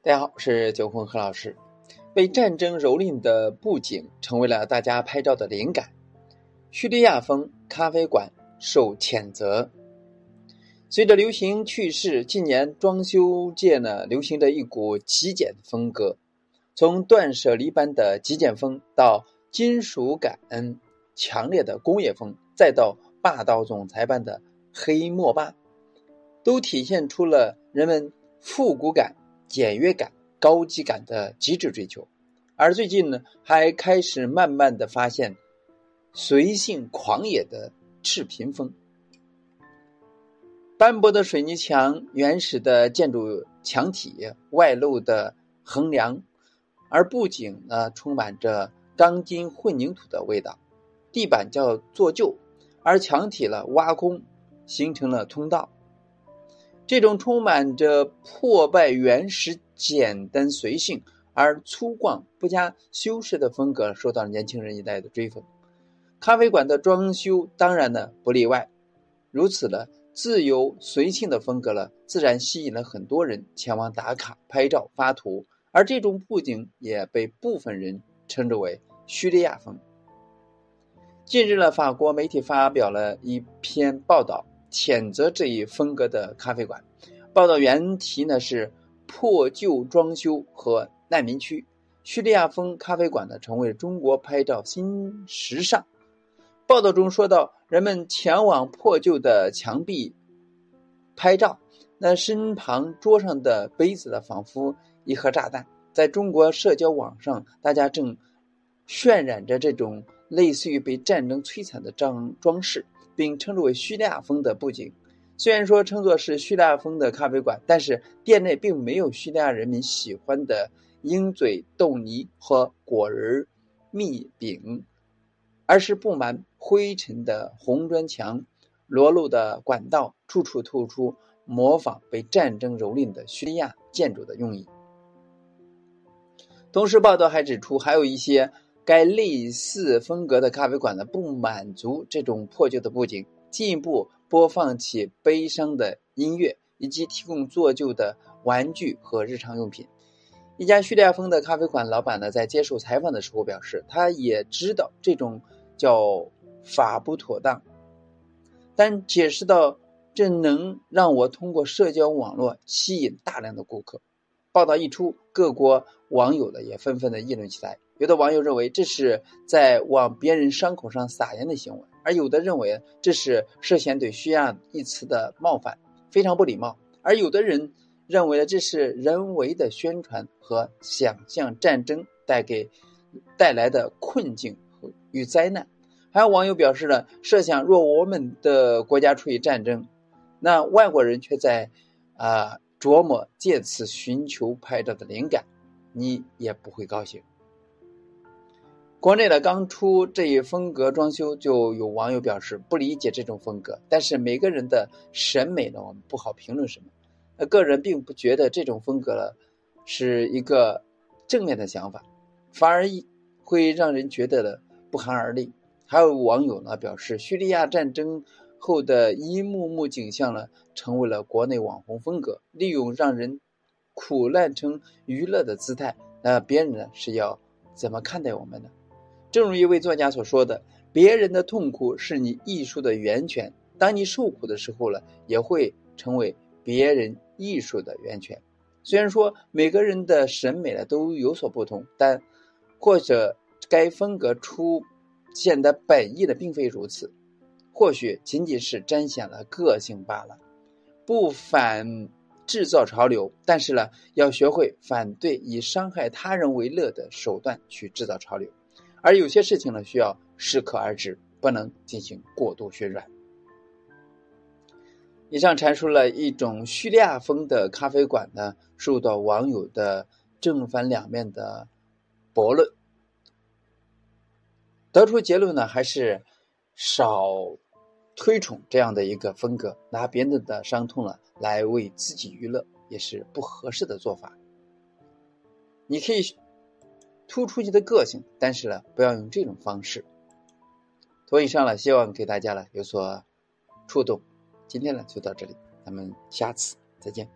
大家好，我是九红何老师。被战争蹂躏的布景成为了大家拍照的灵感。叙利亚风咖啡馆受谴责。随着流行趋势，近年装修界呢流行着一股极简风格，从断舍离般的极简风到金属感强烈的工业风，再到霸道总裁般的黑墨霸，都体现出了人们复古感。简约感、高级感的极致追求，而最近呢，还开始慢慢的发现随性狂野的赤贫风。斑驳的水泥墙、原始的建筑墙体、外露的横梁，而布景呢，充满着钢筋混凝土的味道。地板叫做旧，而墙体呢挖空，形成了通道。这种充满着破败、原始、简单、随性而粗犷、不加修饰的风格，受到了年轻人一代的追捧。咖啡馆的装修当然呢不例外。如此的自由随性的风格了，自然吸引了很多人前往打卡、拍照、发图。而这种布景也被部分人称之为叙利亚风。近日呢，法国媒体发表了一篇报道。谴责这一风格的咖啡馆。报道原题呢是“破旧装修和难民区”。叙利亚风咖啡馆呢成为中国拍照新时尚。报道中说到，人们前往破旧的墙壁拍照，那身旁桌上的杯子呢，仿佛一盒炸弹。在中国社交网上，大家正渲染着这种类似于被战争摧残的装装饰。并称之为叙利亚风的布景，虽然说称作是叙利亚风的咖啡馆，但是店内并没有叙利亚人民喜欢的鹰嘴豆泥和果仁蜜饼，而是布满灰尘的红砖墙、裸露的管道，处处透出模仿被战争蹂躏的叙利亚建筑的用意。同时，报道还指出，还有一些。该类似风格的咖啡馆呢，不满足这种破旧的布景，进一步播放起悲伤的音乐，以及提供做旧的玩具和日常用品。一家叙利亚风的咖啡馆老板呢，在接受采访的时候表示，他也知道这种叫法不妥当，但解释到这能让我通过社交网络吸引大量的顾客。报道一出，各国网友呢也纷纷的议论起来。有的网友认为这是在往别人伤口上撒盐的行为，而有的认为这是涉嫌对“叙利亚”一词的冒犯，非常不礼貌。而有的人认为呢，这是人为的宣传和想象战争带给带来的困境和与灾难。还有网友表示呢，设想若我们的国家处于战争，那外国人却在啊琢磨借此寻求拍照的灵感，你也不会高兴。国内的刚出这一风格装修，就有网友表示不理解这种风格。但是每个人的审美呢，我们不好评论什么。呃，个人并不觉得这种风格呢是一个正面的想法，反而会让人觉得的不寒而栗。还有网友呢表示，叙利亚战争后的一幕幕景象呢，成为了国内网红风格，利用让人苦难成娱乐的姿态。那别人呢是要怎么看待我们呢？正如一位作家所说的：“别人的痛苦是你艺术的源泉，当你受苦的时候呢，也会成为别人艺术的源泉。”虽然说每个人的审美呢都有所不同，但或者该风格出现的本意呢并非如此，或许仅仅是彰显了个性罢了。不反制造潮流，但是呢，要学会反对以伤害他人为乐的手段去制造潮流。而有些事情呢，需要适可而止，不能进行过度渲染。以上阐述了一种叙利亚风的咖啡馆呢，受到网友的正反两面的驳论，得出结论呢，还是少推崇这样的一个风格，拿别人的伤痛了来为自己娱乐，也是不合适的做法。你可以。突出你的个性，但是呢，不要用这种方式。所以上了，希望给大家呢有所触动。今天呢就到这里，咱们下次再见。